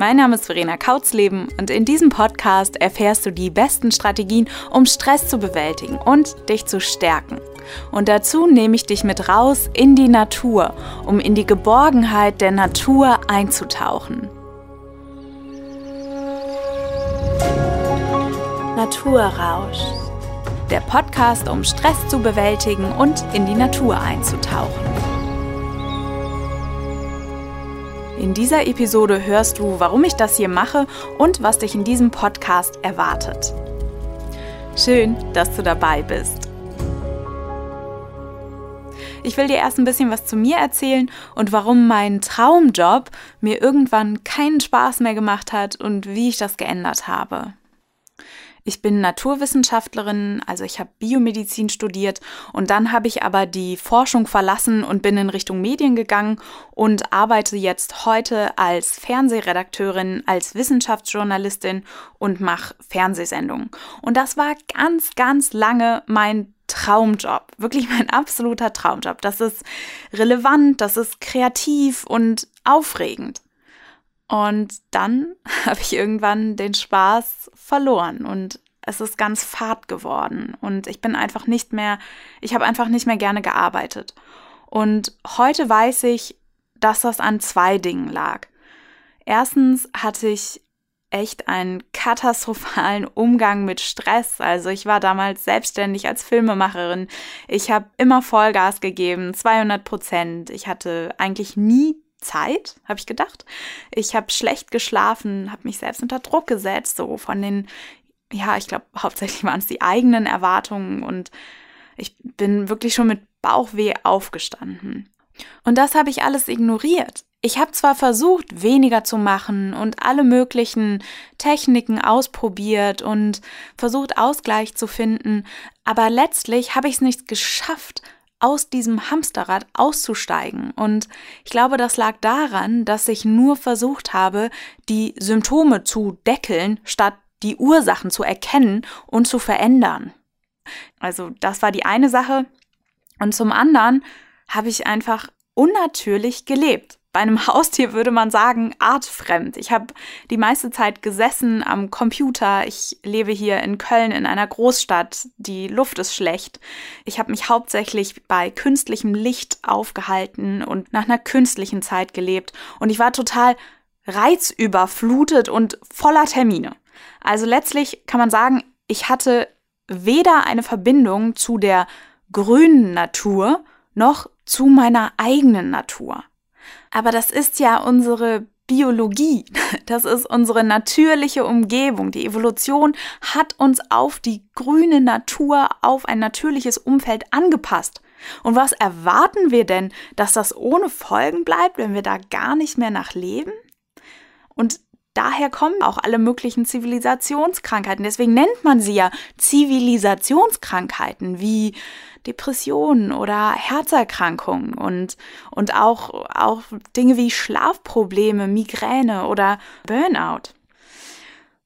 Mein Name ist Verena Kautzleben und in diesem Podcast erfährst du die besten Strategien, um Stress zu bewältigen und dich zu stärken. Und dazu nehme ich dich mit raus in die Natur, um in die Geborgenheit der Natur einzutauchen. Naturrausch. Der Podcast, um Stress zu bewältigen und in die Natur einzutauchen. In dieser Episode hörst du, warum ich das hier mache und was dich in diesem Podcast erwartet. Schön, dass du dabei bist. Ich will dir erst ein bisschen was zu mir erzählen und warum mein Traumjob mir irgendwann keinen Spaß mehr gemacht hat und wie ich das geändert habe. Ich bin Naturwissenschaftlerin, also ich habe Biomedizin studiert und dann habe ich aber die Forschung verlassen und bin in Richtung Medien gegangen und arbeite jetzt heute als Fernsehredakteurin, als Wissenschaftsjournalistin und mache Fernsehsendungen. Und das war ganz, ganz lange mein Traumjob, wirklich mein absoluter Traumjob. Das ist relevant, das ist kreativ und aufregend. Und dann habe ich irgendwann den Spaß verloren und es ist ganz fad geworden und ich bin einfach nicht mehr, ich habe einfach nicht mehr gerne gearbeitet. Und heute weiß ich, dass das an zwei Dingen lag. Erstens hatte ich echt einen katastrophalen Umgang mit Stress. Also ich war damals selbstständig als Filmemacherin. Ich habe immer Vollgas gegeben, 200 Prozent. Ich hatte eigentlich nie Zeit, habe ich gedacht. Ich habe schlecht geschlafen, habe mich selbst unter Druck gesetzt, so von den, ja, ich glaube, hauptsächlich waren es die eigenen Erwartungen und ich bin wirklich schon mit Bauchweh aufgestanden. Und das habe ich alles ignoriert. Ich habe zwar versucht, weniger zu machen und alle möglichen Techniken ausprobiert und versucht, Ausgleich zu finden, aber letztlich habe ich es nicht geschafft, aus diesem Hamsterrad auszusteigen. Und ich glaube, das lag daran, dass ich nur versucht habe, die Symptome zu deckeln, statt die Ursachen zu erkennen und zu verändern. Also das war die eine Sache. Und zum anderen habe ich einfach unnatürlich gelebt bei einem Haustier würde man sagen, artfremd. Ich habe die meiste Zeit gesessen am Computer. Ich lebe hier in Köln in einer Großstadt. Die Luft ist schlecht. Ich habe mich hauptsächlich bei künstlichem Licht aufgehalten und nach einer künstlichen Zeit gelebt. Und ich war total reizüberflutet und voller Termine. Also letztlich kann man sagen, ich hatte weder eine Verbindung zu der grünen Natur noch zu meiner eigenen Natur. Aber das ist ja unsere Biologie. Das ist unsere natürliche Umgebung. Die Evolution hat uns auf die grüne Natur, auf ein natürliches Umfeld angepasst. Und was erwarten wir denn, dass das ohne Folgen bleibt, wenn wir da gar nicht mehr nach leben? Und daher kommen auch alle möglichen Zivilisationskrankheiten. Deswegen nennt man sie ja Zivilisationskrankheiten wie Depressionen oder Herzerkrankungen und, und auch, auch Dinge wie Schlafprobleme, Migräne oder Burnout.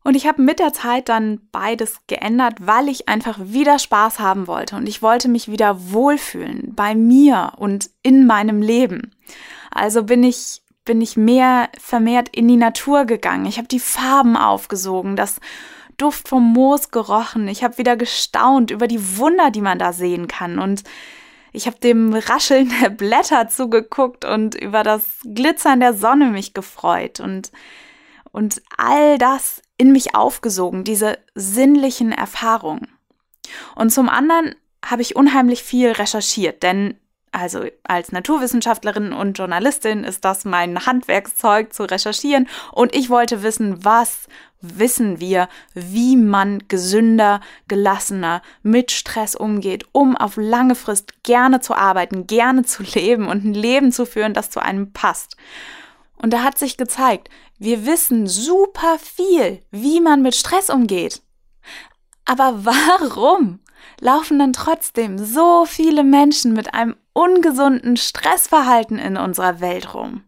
Und ich habe mit der Zeit dann beides geändert, weil ich einfach wieder Spaß haben wollte und ich wollte mich wieder wohlfühlen bei mir und in meinem Leben. Also bin ich bin ich mehr vermehrt in die Natur gegangen. Ich habe die Farben aufgesogen, das Duft vom Moos gerochen. Ich habe wieder gestaunt über die Wunder, die man da sehen kann. Und ich habe dem Rascheln der Blätter zugeguckt und über das Glitzern der Sonne mich gefreut und, und all das in mich aufgesogen, diese sinnlichen Erfahrungen. Und zum anderen habe ich unheimlich viel recherchiert, denn also als Naturwissenschaftlerin und Journalistin ist das mein Handwerkszeug zu recherchieren und ich wollte wissen, was wissen wir, wie man gesünder, gelassener mit Stress umgeht, um auf lange Frist gerne zu arbeiten, gerne zu leben und ein Leben zu führen, das zu einem passt. Und da hat sich gezeigt, wir wissen super viel, wie man mit Stress umgeht. Aber warum laufen dann trotzdem so viele Menschen mit einem ungesunden Stressverhalten in unserer Welt rum?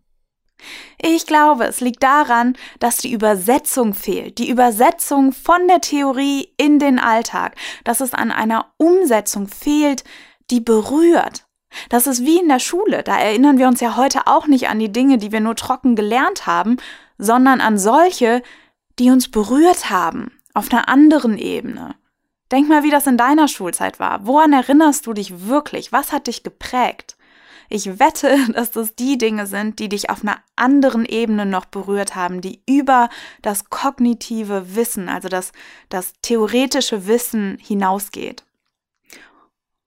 Ich glaube, es liegt daran, dass die Übersetzung fehlt, die Übersetzung von der Theorie in den Alltag, dass es an einer Umsetzung fehlt, die berührt. Das ist wie in der Schule, da erinnern wir uns ja heute auch nicht an die Dinge, die wir nur trocken gelernt haben, sondern an solche, die uns berührt haben, auf einer anderen Ebene. Denk mal, wie das in deiner Schulzeit war. Woran erinnerst du dich wirklich? Was hat dich geprägt? Ich wette, dass das die Dinge sind, die dich auf einer anderen Ebene noch berührt haben, die über das kognitive Wissen, also das, das theoretische Wissen hinausgeht.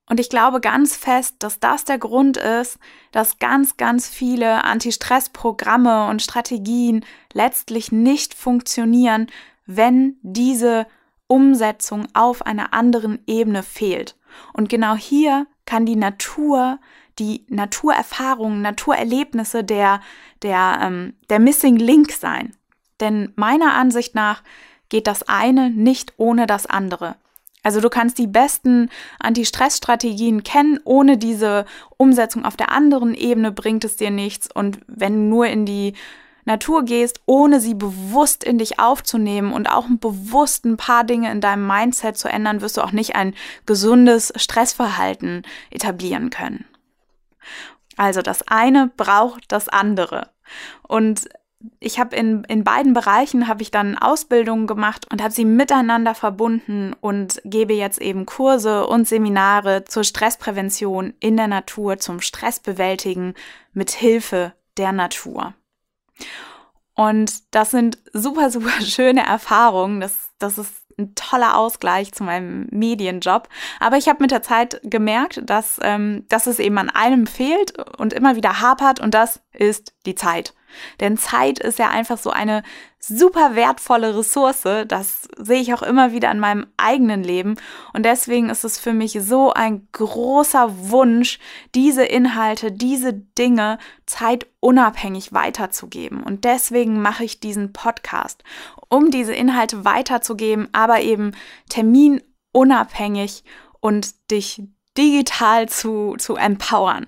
Und ich glaube ganz fest, dass das der Grund ist, dass ganz, ganz viele Anti-Stress-Programme und Strategien letztlich nicht funktionieren, wenn diese Umsetzung auf einer anderen Ebene fehlt. Und genau hier kann die Natur, die Naturerfahrungen, Naturerlebnisse der, der, ähm, der Missing Link sein. Denn meiner Ansicht nach geht das eine nicht ohne das andere. Also du kannst die besten Anti-Stress-Strategien kennen, ohne diese Umsetzung auf der anderen Ebene bringt es dir nichts. Und wenn nur in die Natur gehst, ohne sie bewusst in dich aufzunehmen und auch bewusst ein paar Dinge in deinem Mindset zu ändern, wirst du auch nicht ein gesundes Stressverhalten etablieren können. Also das eine braucht das andere. Und ich habe in, in beiden Bereichen habe ich dann Ausbildungen gemacht und habe sie miteinander verbunden und gebe jetzt eben Kurse und Seminare zur Stressprävention in der Natur, zum Stressbewältigen mit Hilfe der Natur. Und das sind super, super schöne Erfahrungen. Das, das ist ein toller Ausgleich zu meinem Medienjob. Aber ich habe mit der Zeit gemerkt, dass, ähm, dass es eben an einem fehlt und immer wieder hapert und das ist die Zeit. Denn Zeit ist ja einfach so eine super wertvolle Ressource. Das sehe ich auch immer wieder in meinem eigenen Leben. Und deswegen ist es für mich so ein großer Wunsch, diese Inhalte, diese Dinge zeitunabhängig weiterzugeben. Und deswegen mache ich diesen Podcast, um diese Inhalte weiterzugeben, aber eben terminunabhängig und dich digital zu, zu empowern.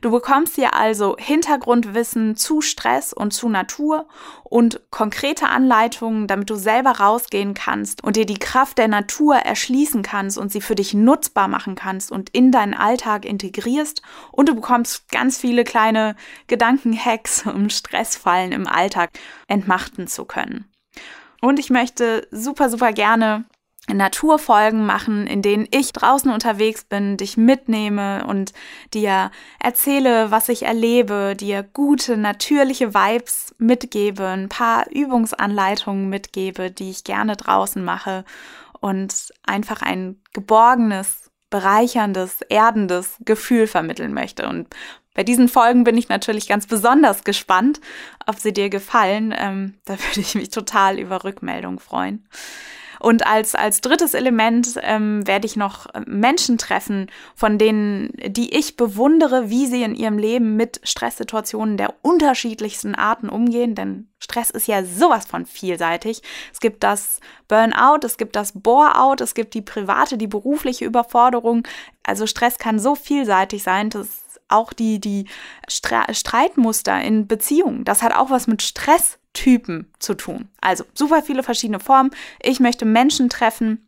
Du bekommst hier also Hintergrundwissen zu Stress und zu Natur und konkrete Anleitungen, damit du selber rausgehen kannst und dir die Kraft der Natur erschließen kannst und sie für dich nutzbar machen kannst und in deinen Alltag integrierst. Und du bekommst ganz viele kleine Gedankenhacks, um Stressfallen im Alltag entmachten zu können. Und ich möchte super, super gerne Naturfolgen machen, in denen ich draußen unterwegs bin, dich mitnehme und dir erzähle, was ich erlebe, dir gute, natürliche Vibes mitgebe, ein paar Übungsanleitungen mitgebe, die ich gerne draußen mache und einfach ein geborgenes, bereicherndes, erdendes Gefühl vermitteln möchte. Und bei diesen Folgen bin ich natürlich ganz besonders gespannt, ob sie dir gefallen. Ähm, da würde ich mich total über Rückmeldung freuen. Und als, als drittes Element ähm, werde ich noch Menschen treffen, von denen, die ich bewundere, wie sie in ihrem Leben mit Stresssituationen der unterschiedlichsten Arten umgehen. Denn Stress ist ja sowas von vielseitig. Es gibt das Burnout, es gibt das Bore-out, es gibt die private, die berufliche Überforderung. Also Stress kann so vielseitig sein, dass auch die, die Streitmuster in Beziehungen, das hat auch was mit Stress Typen zu tun. Also super viele verschiedene Formen. Ich möchte Menschen treffen,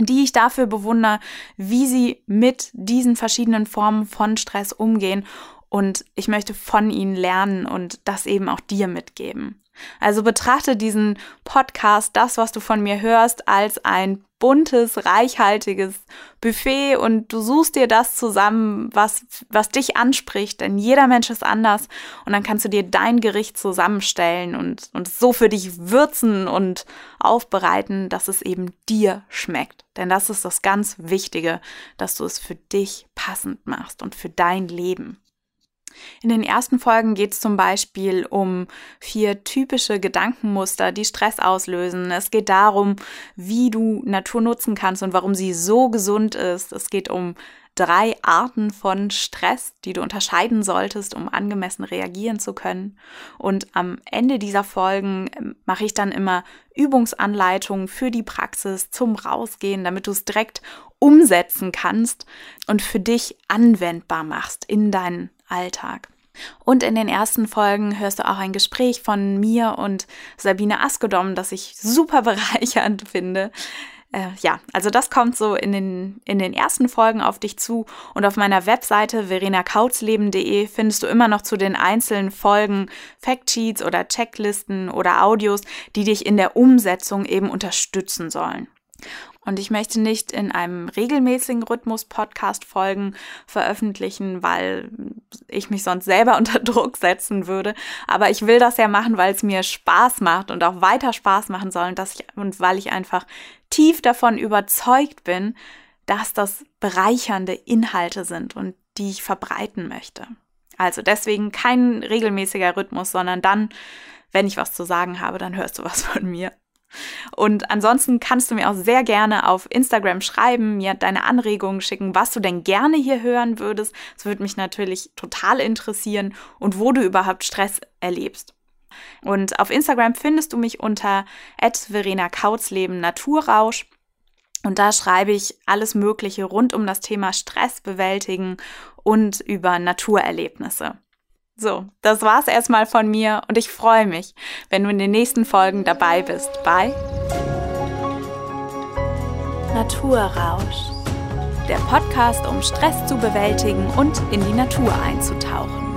die ich dafür bewundere, wie sie mit diesen verschiedenen Formen von Stress umgehen. Und ich möchte von ihnen lernen und das eben auch dir mitgeben. Also betrachte diesen Podcast, das, was du von mir hörst, als ein buntes, reichhaltiges Buffet und du suchst dir das zusammen, was, was dich anspricht, denn jeder Mensch ist anders und dann kannst du dir dein Gericht zusammenstellen und, und so für dich würzen und aufbereiten, dass es eben dir schmeckt. Denn das ist das ganz Wichtige, dass du es für dich passend machst und für dein Leben. In den ersten Folgen geht es zum Beispiel um vier typische Gedankenmuster, die Stress auslösen. Es geht darum, wie du Natur nutzen kannst und warum sie so gesund ist. Es geht um drei Arten von Stress, die du unterscheiden solltest, um angemessen reagieren zu können. Und am Ende dieser Folgen ähm, mache ich dann immer Übungsanleitungen für die Praxis zum Rausgehen, damit du es direkt umsetzen kannst und für dich anwendbar machst in deinen Alltag. Und in den ersten Folgen hörst du auch ein Gespräch von mir und Sabine Askedom, das ich super bereichernd finde. Äh, ja, also das kommt so in den, in den ersten Folgen auf dich zu. Und auf meiner Webseite verenakautzleben.de findest du immer noch zu den einzelnen Folgen Factsheets oder Checklisten oder Audios, die dich in der Umsetzung eben unterstützen sollen. Und ich möchte nicht in einem regelmäßigen Rhythmus Podcast-Folgen veröffentlichen, weil ich mich sonst selber unter Druck setzen würde. Aber ich will das ja machen, weil es mir Spaß macht und auch weiter Spaß machen soll und, dass ich, und weil ich einfach tief davon überzeugt bin, dass das bereichernde Inhalte sind und die ich verbreiten möchte. Also deswegen kein regelmäßiger Rhythmus, sondern dann, wenn ich was zu sagen habe, dann hörst du was von mir. Und ansonsten kannst du mir auch sehr gerne auf Instagram schreiben, mir deine Anregungen schicken, was du denn gerne hier hören würdest. Das würde mich natürlich total interessieren und wo du überhaupt Stress erlebst. Und auf Instagram findest du mich unter Verena Kautzleben Naturrausch. Und da schreibe ich alles Mögliche rund um das Thema Stress bewältigen und über Naturerlebnisse. So, das war's erstmal von mir und ich freue mich, wenn du in den nächsten Folgen dabei bist. Bye. Naturrausch. Der Podcast, um Stress zu bewältigen und in die Natur einzutauchen.